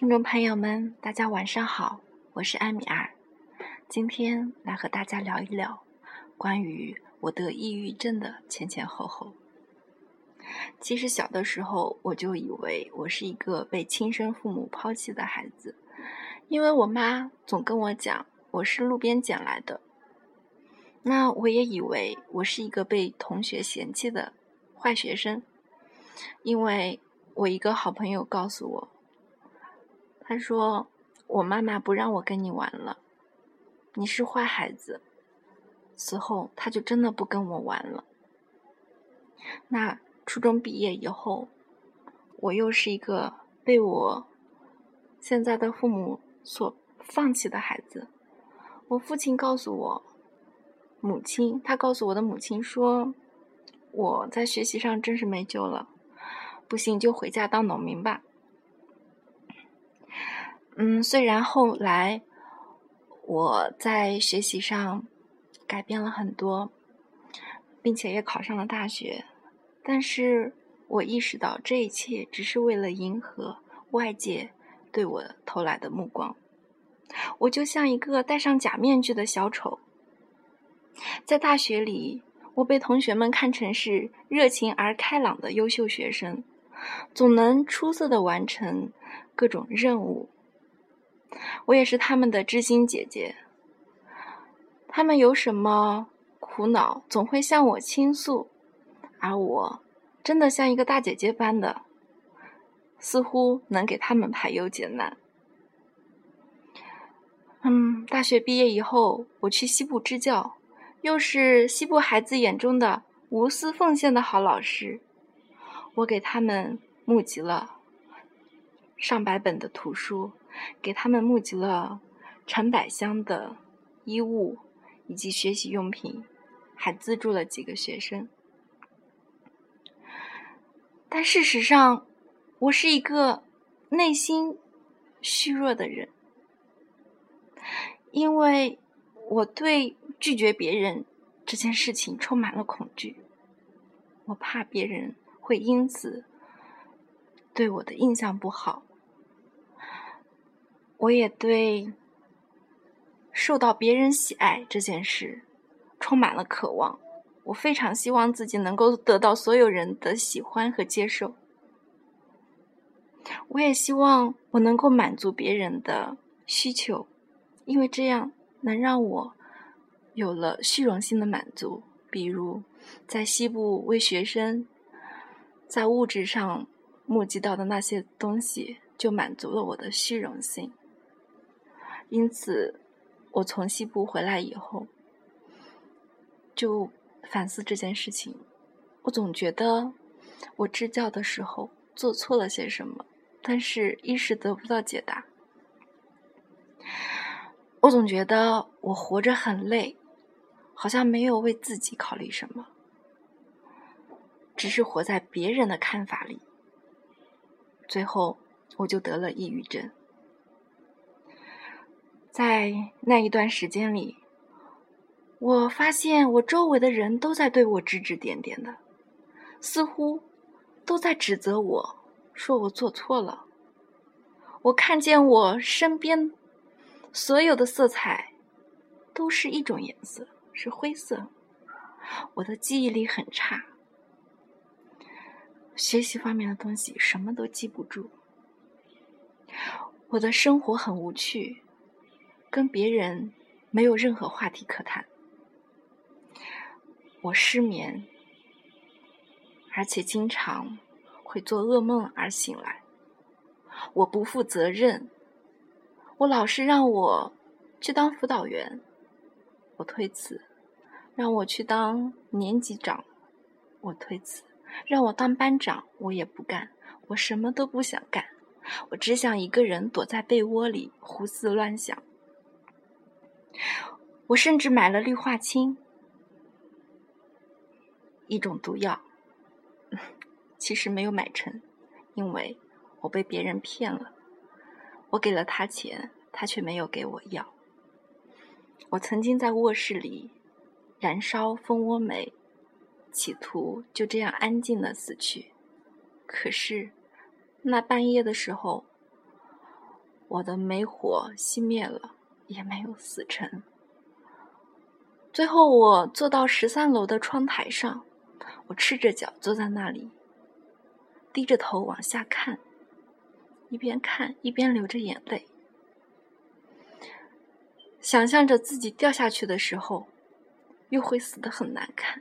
听众朋友们，大家晚上好，我是艾米尔，今天来和大家聊一聊关于我得抑郁症的前前后后。其实小的时候我就以为我是一个被亲生父母抛弃的孩子，因为我妈总跟我讲我是路边捡来的。那我也以为我是一个被同学嫌弃的坏学生，因为我一个好朋友告诉我。他说：“我妈妈不让我跟你玩了，你是坏孩子。”此后，他就真的不跟我玩了。那初中毕业以后，我又是一个被我现在的父母所放弃的孩子。我父亲告诉我，母亲他告诉我的母亲说：“我在学习上真是没救了，不行就回家当农民吧。”嗯，虽然后来我在学习上改变了很多，并且也考上了大学，但是我意识到这一切只是为了迎合外界对我投来的目光。我就像一个戴上假面具的小丑，在大学里，我被同学们看成是热情而开朗的优秀学生，总能出色的完成各种任务。我也是他们的知心姐姐，他们有什么苦恼总会向我倾诉，而我真的像一个大姐姐般的，似乎能给他们排忧解难。嗯，大学毕业以后，我去西部支教，又是西部孩子眼中的无私奉献的好老师，我给他们募集了上百本的图书。给他们募集了成百箱的衣物以及学习用品，还资助了几个学生。但事实上，我是一个内心虚弱的人，因为我对拒绝别人这件事情充满了恐惧。我怕别人会因此对我的印象不好。我也对受到别人喜爱这件事充满了渴望，我非常希望自己能够得到所有人的喜欢和接受。我也希望我能够满足别人的需求，因为这样能让我有了虚荣心的满足。比如，在西部为学生在物质上募集到的那些东西，就满足了我的虚荣心。因此，我从西部回来以后，就反思这件事情。我总觉得我支教的时候做错了些什么，但是一时得不到解答。我总觉得我活着很累，好像没有为自己考虑什么，只是活在别人的看法里。最后，我就得了抑郁症。在那一段时间里，我发现我周围的人都在对我指指点点的，似乎都在指责我，说我做错了。我看见我身边所有的色彩都是一种颜色，是灰色。我的记忆力很差，学习方面的东西什么都记不住。我的生活很无趣。跟别人没有任何话题可谈，我失眠，而且经常会做噩梦而醒来。我不负责任，我老师让我去当辅导员，我推辞；让我去当年级长，我推辞；让我当班长，我也不干。我什么都不想干，我只想一个人躲在被窝里胡思乱想。我甚至买了氯化氢，一种毒药，其实没有买成，因为我被别人骗了。我给了他钱，他却没有给我药。我曾经在卧室里燃烧蜂窝煤，企图就这样安静的死去。可是那半夜的时候，我的煤火熄灭了，也没有死成。最后，我坐到十三楼的窗台上，我赤着脚坐在那里，低着头往下看，一边看一边流着眼泪，想象着自己掉下去的时候，又会死得很难看。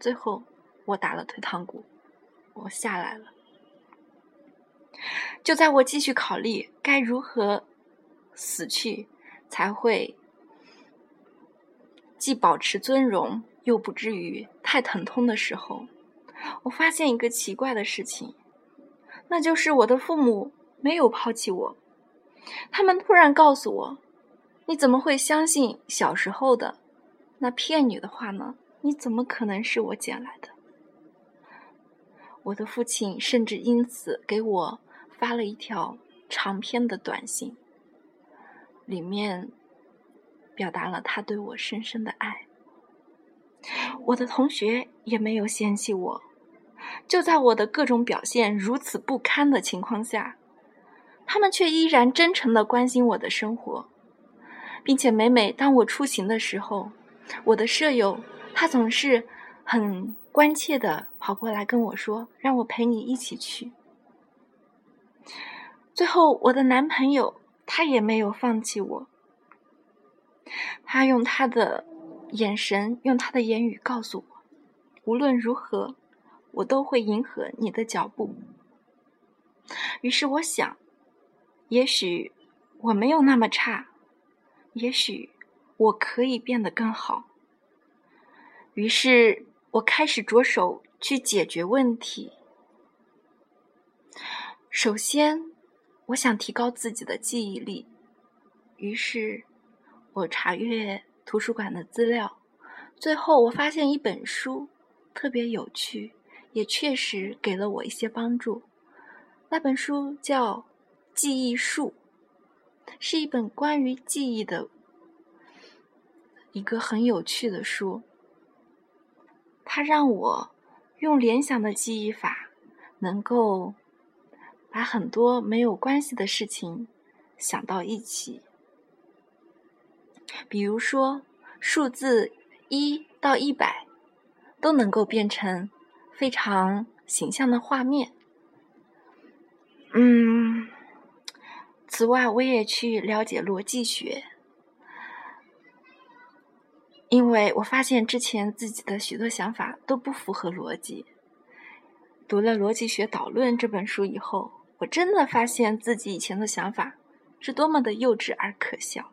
最后，我打了退堂鼓，我下来了。就在我继续考虑该如何死去，才会既保持尊荣又不至于太疼痛的时候，我发现一个奇怪的事情，那就是我的父母没有抛弃我。他们突然告诉我：“你怎么会相信小时候的那骗你的话呢？你怎么可能是我捡来的？”我的父亲甚至因此给我。发了一条长篇的短信，里面表达了他对我深深的爱。我的同学也没有嫌弃我，就在我的各种表现如此不堪的情况下，他们却依然真诚的关心我的生活，并且每每当我出行的时候，我的舍友他总是很关切的跑过来跟我说：“让我陪你一起去。”最后，我的男朋友他也没有放弃我。他用他的眼神，用他的言语告诉我，无论如何，我都会迎合你的脚步。于是我想，也许我没有那么差，也许我可以变得更好。于是我开始着手去解决问题。首先。我想提高自己的记忆力，于是我查阅图书馆的资料，最后我发现一本书特别有趣，也确实给了我一些帮助。那本书叫《记忆术》，是一本关于记忆的一个很有趣的书。它让我用联想的记忆法，能够。把很多没有关系的事情想到一起，比如说数字一到一百都能够变成非常形象的画面。嗯，此外，我也去了解逻辑学，因为我发现之前自己的许多想法都不符合逻辑。读了《逻辑学导论》这本书以后。我真的发现自己以前的想法是多么的幼稚而可笑。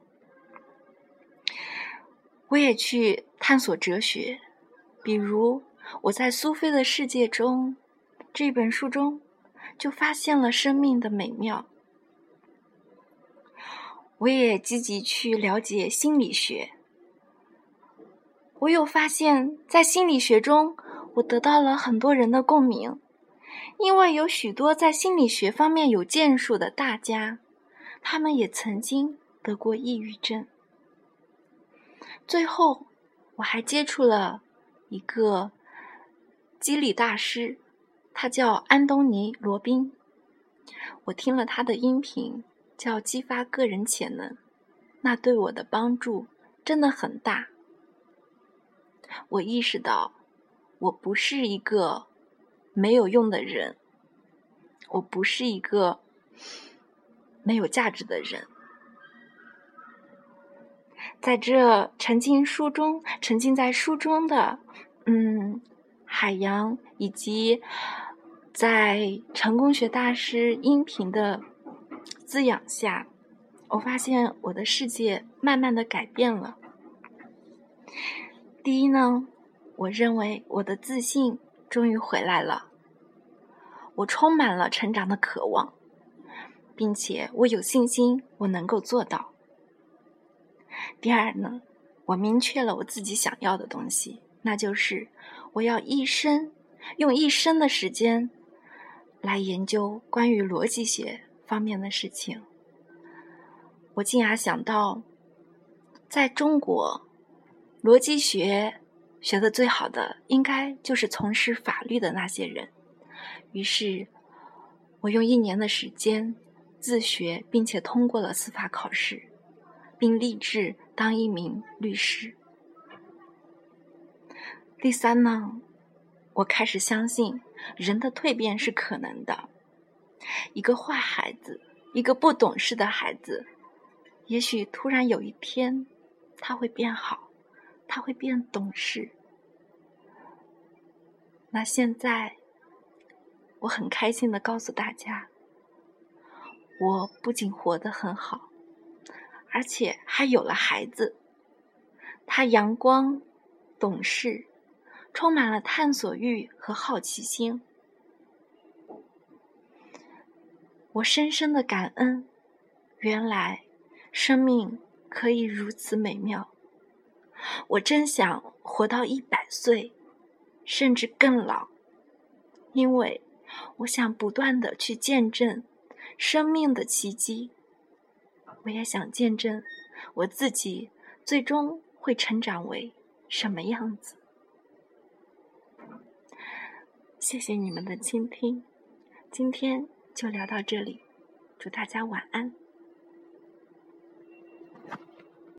我也去探索哲学，比如我在《苏菲的世界》中这本书中就发现了生命的美妙。我也积极去了解心理学，我又发现，在心理学中，我得到了很多人的共鸣。因为有许多在心理学方面有建树的大家，他们也曾经得过抑郁症。最后，我还接触了一个激励大师，他叫安东尼·罗宾。我听了他的音频，叫《激发个人潜能》，那对我的帮助真的很大。我意识到，我不是一个。没有用的人，我不是一个没有价值的人。在这沉浸书中，沉浸在书中的嗯海洋，以及在成功学大师音频的滋养下，我发现我的世界慢慢的改变了。第一呢，我认为我的自信终于回来了。我充满了成长的渴望，并且我有信心我能够做到。第二呢，我明确了我自己想要的东西，那就是我要一生用一生的时间来研究关于逻辑学方面的事情。我竟然想到，在中国，逻辑学学的最好的，应该就是从事法律的那些人。于是，我用一年的时间自学并且通过了司法考试，并立志当一名律师。第三呢，我开始相信人的蜕变是可能的。一个坏孩子，一个不懂事的孩子，也许突然有一天他会变好，他会变懂事。那现在，我很开心的告诉大家，我不仅活得很好，而且还有了孩子。他阳光、懂事，充满了探索欲和好奇心。我深深的感恩，原来生命可以如此美妙。我真想活到一百岁。甚至更老，因为我想不断的去见证生命的奇迹。我也想见证我自己最终会成长为什么样子。谢谢你们的倾听，今天就聊到这里，祝大家晚安。